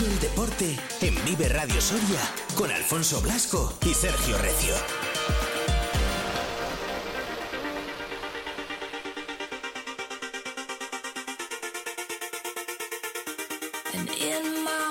El deporte en Vive Radio Soria con Alfonso Blasco y Sergio Recio. And in my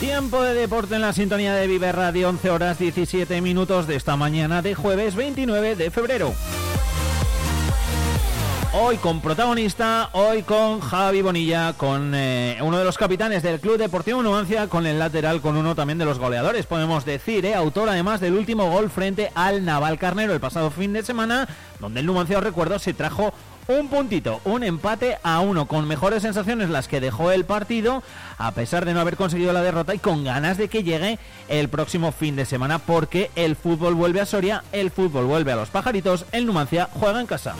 Tiempo de deporte en la sintonía de Vive Radio, 11 horas 17 minutos de esta mañana de jueves 29 de febrero. Hoy con protagonista, hoy con Javi Bonilla, con eh, uno de los capitanes del Club Deportivo Nuancia, con el lateral, con uno también de los goleadores, podemos decir, eh, autor además del último gol frente al Naval Carnero el pasado fin de semana, donde el Numancia, os recuerdo, se trajo un puntito, un empate a uno, con mejores sensaciones las que dejó el partido, a pesar de no haber conseguido la derrota y con ganas de que llegue el próximo fin de semana, porque el fútbol vuelve a Soria, el fútbol vuelve a los pajaritos, el Numancia juega en casa.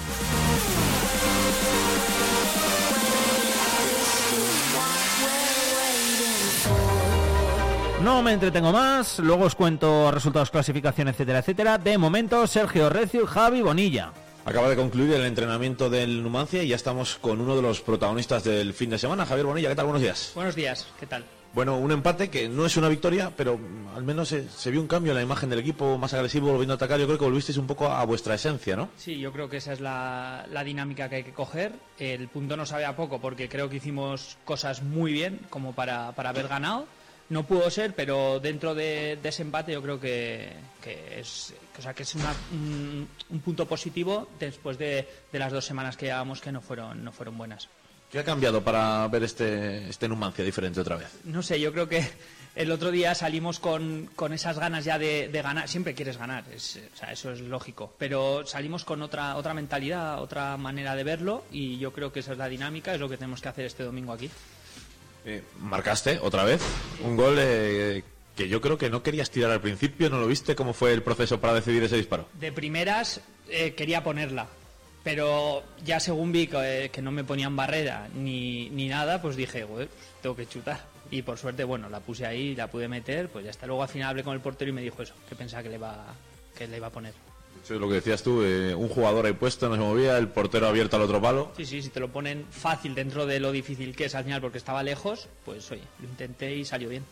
No me entretengo más, luego os cuento resultados, clasificación, etcétera, etcétera. De momento, Sergio Recio y Javi Bonilla. Acaba de concluir el entrenamiento del Numancia y ya estamos con uno de los protagonistas del fin de semana, Javier Bonilla. ¿Qué tal? Buenos días. Buenos días, ¿qué tal? Bueno, un empate que no es una victoria, pero al menos se, se vio un cambio en la imagen del equipo más agresivo, volviendo a atacar. Yo creo que volvisteis un poco a vuestra esencia, ¿no? Sí, yo creo que esa es la, la dinámica que hay que coger. El punto no sabe a poco porque creo que hicimos cosas muy bien como para, para haber ganado. No pudo ser, pero dentro de, de ese empate yo creo que, que es, o sea, que es una- un, un punto positivo después de, de las dos semanas que llevábamos que no fueron, no fueron buenas. ¿Qué ha cambiado para ver este, este Numancia diferente otra vez? No sé, yo creo que el otro día salimos con, con esas ganas ya de, de ganar. Siempre quieres ganar, es, o sea, eso es lógico. Pero salimos con otra, otra mentalidad, otra manera de verlo y yo creo que esa es la dinámica, es lo que tenemos que hacer este domingo aquí. Eh, marcaste otra vez un gol eh, que yo creo que no querías tirar al principio, ¿no lo viste? ¿Cómo fue el proceso para decidir ese disparo? De primeras eh, quería ponerla, pero ya según vi que, eh, no me ponían barrera ni, ni nada, pues dije, "Joder, pues tengo que chutar. Y por suerte, bueno, la puse ahí, la pude meter, pues ya está. Luego al final hablé con el portero y me dijo eso, que pensaba que le iba, que le iba a poner. Eso es lo que decías tú, eh, un jugador ahí puesto, no se movía, el portero abierto al otro palo. Sí, sí, si te lo ponen fácil dentro de lo difícil que es al final porque estaba lejos, pues oye, lo intenté y salió bien.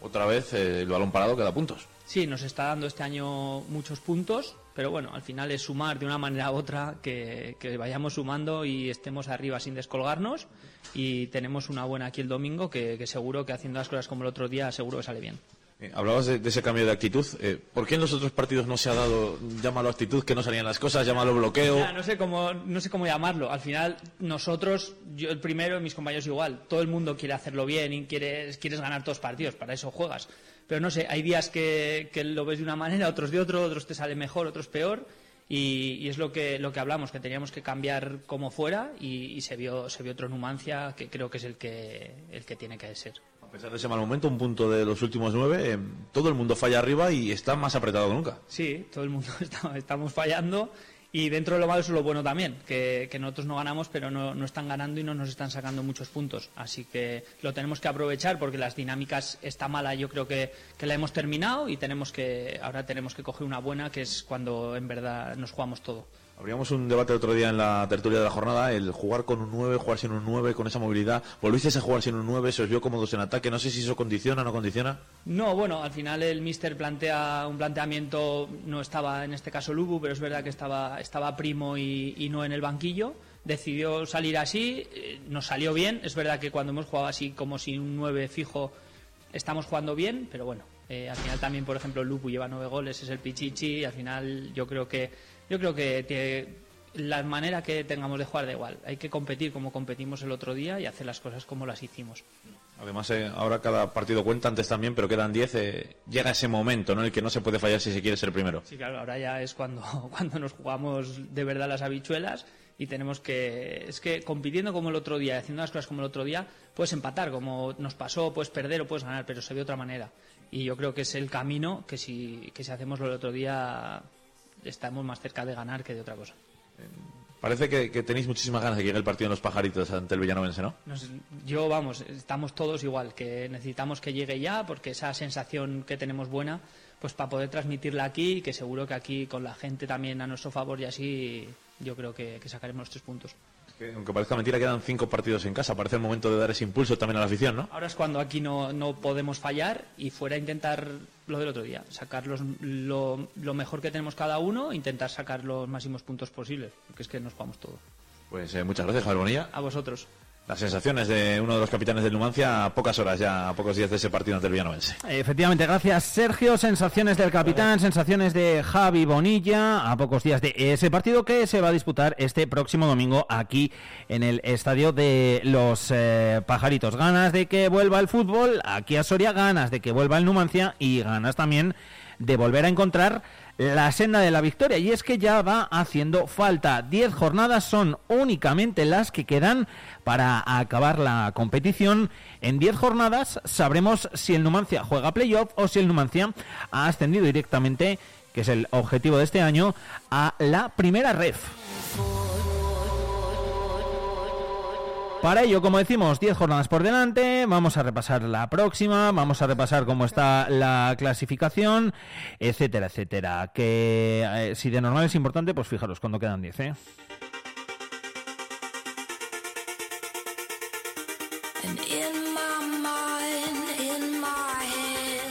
Otra vez eh, el balón parado que da puntos. Sí, nos está dando este año muchos puntos, pero bueno, al final es sumar de una manera u otra que, que vayamos sumando y estemos arriba sin descolgarnos y tenemos una buena aquí el domingo que, que seguro que haciendo las cosas como el otro día seguro que sale bien. Eh, hablabas de, ese cambio de actitud. Eh, ¿Por qué en los otros partidos no se ha dado, llámalo actitud, que no salían las cosas, llámalo bloqueo? No sé cómo no sé cómo llamarlo. Al final nosotros, yo el primero mis compañeros igual. Todo el mundo quiere hacerlo bien y quieres quieres ganar todos partidos. Para eso juegas. Pero no sé, hay días que, que lo ves de una manera, otros de otro, otros te sale mejor, otros peor. Y, y es lo que lo que hablamos, que teníamos que cambiar como fuera y, y se vio se vio otro Numancia que creo que es el que el que tiene que ser. A pesar de ese mal momento, un punto de los últimos nueve, eh, todo el mundo falla arriba y está más apretado que nunca. Sí, todo el mundo está- estamos fallando y dentro de lo malo es lo bueno también, que, nosotros no ganamos pero no, no están ganando y no nos están sacando muchos puntos. Así que lo tenemos que aprovechar porque las dinámicas está mala, yo creo que, que la hemos terminado y tenemos que ahora tenemos que coger una buena que es cuando en verdad nos jugamos todo. Habríamos un debate otro día en la tertulia de la jornada, el jugar con un 9, jugar sin un 9, con esa movilidad. Volvisteis a jugar sin un 9, se os vio cómodos en ataque. No sé si eso condiciona o no condiciona. No, bueno, al final el míster plantea un planteamiento, no estaba en este caso Lubu, pero es verdad que estaba, estaba primo y, y no en el banquillo. Decidió salir así, eh, nos salió bien. Es verdad que cuando hemos jugado así como sin un 9 fijo, estamos jugando bien, pero bueno, eh, al final también, por ejemplo, Lupu lleva nueve goles, es el Pichichi, y al final yo creo que, yo creo que la manera que tengamos de jugar da igual. Hay que competir como competimos el otro día y hacer las cosas como las hicimos. Además, eh, ahora cada partido cuenta antes también, pero quedan 10. eh, llega ese momento ¿no? en el que no se puede fallar si se quiere ser primero. Sí, claro, ahora ya es cuando, cuando nos jugamos de verdad las habichuelas y tenemos que es que compitiendo como el otro día, haciendo las cosas como el otro día, puedes empatar como nos pasó, puedes perder o puedes ganar, pero se ve de otra manera. Y yo creo que es el camino que si que si hacemos lo del otro día estamos más cerca de ganar que de otra cosa. Parece que, que tenéis muchísimas ganas de que llegue el partido en los pajaritos ante el Villanovense, ¿no? Nos- yo, vamos, estamos todos igual, que necesitamos que llegue ya, porque esa sensación que tenemos buena, pues para poder transmitirla aquí, que seguro que aquí con la gente también a nuestro favor y así, yo creo que, que sacaremos los tres puntos. Que, aunque parezca mentira, quedan cinco partidos en casa. Parece el momento de dar ese impulso también a la afición, ¿no? Ahora es cuando aquí no, no podemos fallar y fuera intentar lo del otro día, sacar los- lo, lo mejor que tenemos cada uno, intentar sacar los máximos puntos posibles, porque es que nos jugamos todo. Pues eh, muchas gracias, Javier Bonilla. A vosotros. Las sensaciones de uno de los capitanes del Numancia a pocas horas ya, a pocos días de ese partido ante el. Efectivamente, gracias Sergio. Sensaciones del capitán, sensaciones de Javi Bonilla a pocos días de ese partido que se va a disputar este próximo domingo aquí en el estadio de los eh, Pajaritos. Ganas de que vuelva el fútbol aquí a Soria, ganas de que vuelva el Numancia y ganas también de volver a encontrar la senda de la victoria. Y es que ya va haciendo falta. Diez jornadas son únicamente las que quedan para acabar la competición. En diez jornadas sabremos si el Numancia juega playoff o si el Numancia ha ascendido directamente, que es el objetivo de este año, a la primera ref. Para ello, como decimos, 10 jornadas por delante, vamos a repasar la próxima, vamos a repasar cómo está la clasificación, etcétera, etcétera. Que eh, si de normal es importante, pues fijaros cuando quedan 10, ¿eh?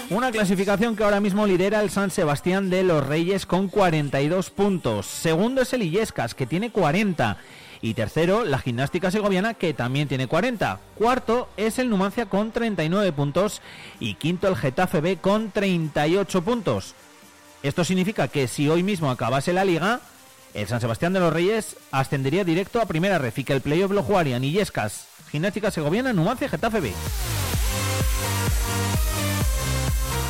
Una clasificación que ahora mismo lidera el San Sebastián de los Reyes con 42 puntos. Segundo es el Illescas, que tiene 40. Y tercero, la Gimnástica Segoviana, que también tiene 40. Cuarto es el Numancia con 39 puntos. Y quinto el Getafe B con 38 puntos. Esto significa que si hoy mismo acabase la liga, el San Sebastián de los Reyes ascendería directo a primera ref y que el playoff lo jugarían Illescas, Gimnástica Segoviana, Numancia Getafe B.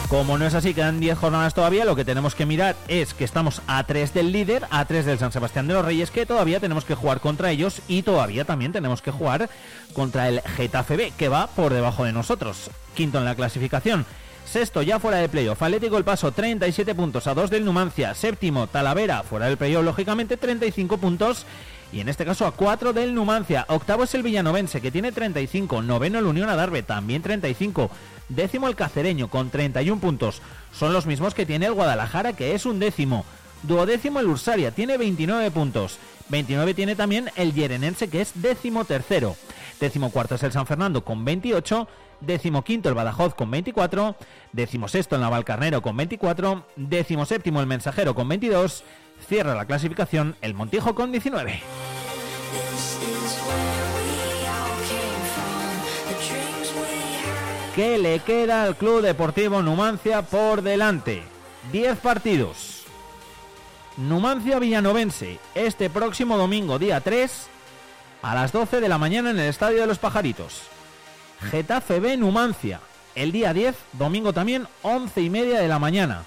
Como no es así, quedan 10 jornadas todavía, lo que tenemos que mirar es que estamos a 3 del líder, a 3 del San Sebastián de los Reyes, que todavía tenemos que jugar contra ellos y todavía también tenemos que jugar contra el Getafe B, que va por debajo de nosotros. Quinto en la clasificación. Sexto, ya fuera de playoff. Atlético El Paso, 37 puntos a 2 del Numancia. Séptimo, Talavera, fuera del playoff, lógicamente, 35 puntos. Y en este caso a 4 del Numancia. Octavo es el Villanovense, que tiene 35. Noveno el Unión Adarve, también 35. Décimo el Cacereño, con 31 puntos. Son los mismos que tiene el Guadalajara, que es un décimo. Duodécimo el Ursaria, tiene 29 puntos. 29 tiene también el Yerenense, que es décimo tercero. Décimo cuarto es el San Fernando con 28. Décimo quinto el Badajoz con 24. Décimo sexto el Navalcarnero con 24. Décimo séptimo el Mensajero con 22. Cierra la clasificación el Montijo con 19. ¿Qué le queda al Club Deportivo Numancia por delante? 10 partidos. Numancia Villanovense, este próximo domingo, día 3, a las 12 de la mañana en el Estadio de los Pajaritos. Getafe B Numancia, el día 10, domingo también, 11 y media de la mañana.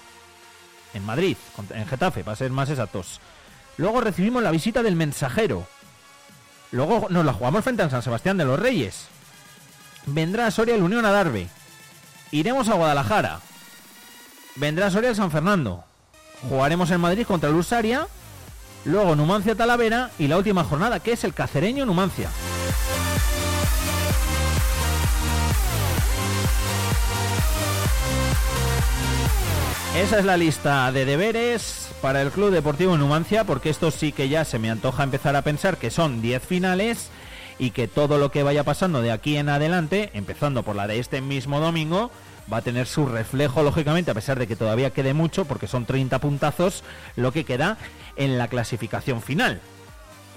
En Madrid, en Getafe, para ser más exactos. Luego recibimos la visita del mensajero. Luego nos la jugamos frente al San Sebastián de los Reyes. Vendrá a Soria el Unión Adarve. Iremos a Guadalajara. Vendrá a Soria el San Fernando. Jugaremos en Madrid contra el Usaria. Luego Numancia Talavera. Y la última jornada que es el Cacereño Numancia. Esa es la lista de deberes para el Club Deportivo Numancia, porque esto sí que ya se me antoja empezar a pensar que son 10 finales y que todo lo que vaya pasando de aquí en adelante, empezando por la de este mismo domingo, va a tener su reflejo, lógicamente, a pesar de que todavía quede mucho, porque son 30 puntazos lo que queda en la clasificación final.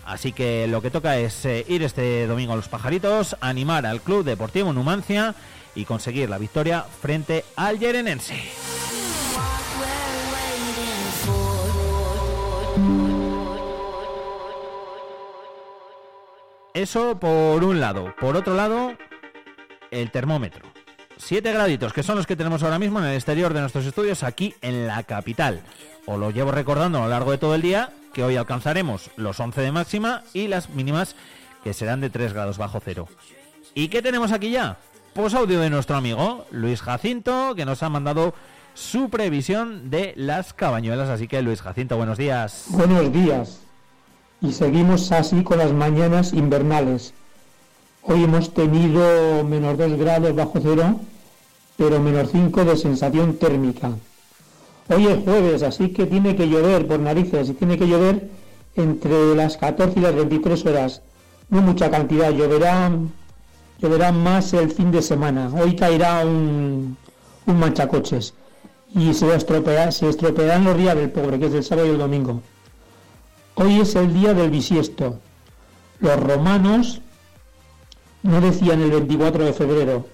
Así que lo que toca es eh, ir este domingo a los pajaritos, animar al Club Deportivo Numancia y conseguir la victoria frente al Yerenense. Eso por un lado. Por otro lado, el termómetro. 7 graditos, que son los que tenemos ahora mismo en el exterior de nuestros estudios aquí en la capital. Os lo llevo recordando a lo largo de todo el día que hoy alcanzaremos los 11 de máxima y las mínimas que serán de 3 grados bajo cero. ¿Y qué tenemos aquí ya? Pues audio de nuestro amigo Luis Jacinto, que nos ha mandado su previsión de las cabañuelas. Así que Luis Jacinto, buenos días. Buenos días. Y seguimos así con las mañanas invernales. Hoy hemos tenido menos 2 grados bajo cero, pero menos 5 de sensación térmica. Hoy es jueves, así que tiene que llover por narices y tiene que llover entre las 14 y las 23 horas. No mucha cantidad, lloverá, lloverá más el fin de semana. Hoy caerá un, un manchacoches y se, estropea, se estropearán los días del pobre, que es el sábado y el domingo. Hoy es el día del bisiesto. Los romanos no decían el 24 de febrero,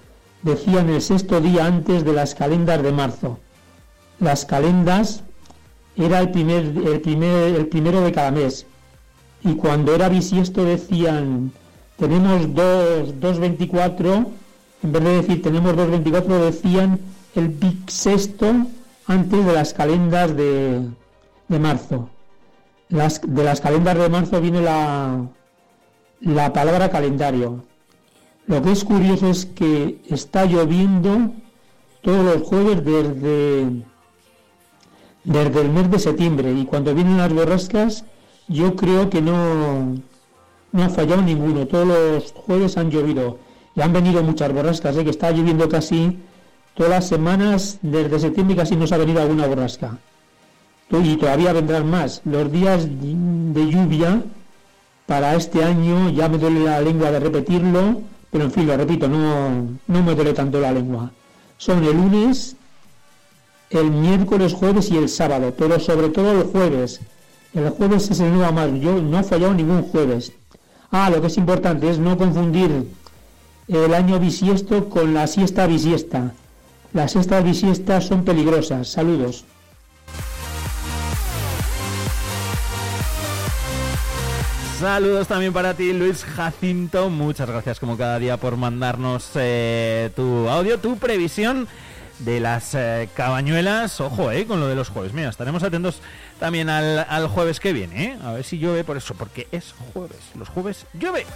decían el sexto día antes de las calendas de marzo. Las calendas era el, primer, el, primer, el primero de cada mes. Y cuando era bisiesto decían, tenemos dos, 2.24, en vez de decir tenemos 2.24 decían el bisexto antes de las calendas de, de marzo. Las, de las calendas de marzo viene la, la palabra calendario. Lo que es curioso es que está lloviendo todos los jueves desde, desde el mes de septiembre y cuando vienen las borrascas yo creo que no, no ha fallado ninguno. Todos los jueves han llovido y han venido muchas borrascas, ¿eh? que está lloviendo casi todas las semanas desde septiembre casi nos ha venido alguna borrasca. Y todavía vendrán más. Los días de lluvia para este año ya me duele la lengua de repetirlo, pero en fin, lo repito, no, no me duele tanto la lengua. Son el lunes, el miércoles, jueves y el sábado, pero sobre todo el jueves. El jueves es el nuevo más, yo no he fallado ningún jueves. Ah, lo que es importante es no confundir el año bisiesto con la siesta bisiesta. Las siestas bisiestas son peligrosas. Saludos. Saludos también para ti, Luis Jacinto. Muchas gracias como cada día por mandarnos eh, tu audio, tu previsión de las eh, cabañuelas. Ojo, eh, con lo de los jueves. Mira, estaremos atentos también al, al jueves que viene, eh. A ver si llueve por eso, porque es jueves. Los jueves llueve.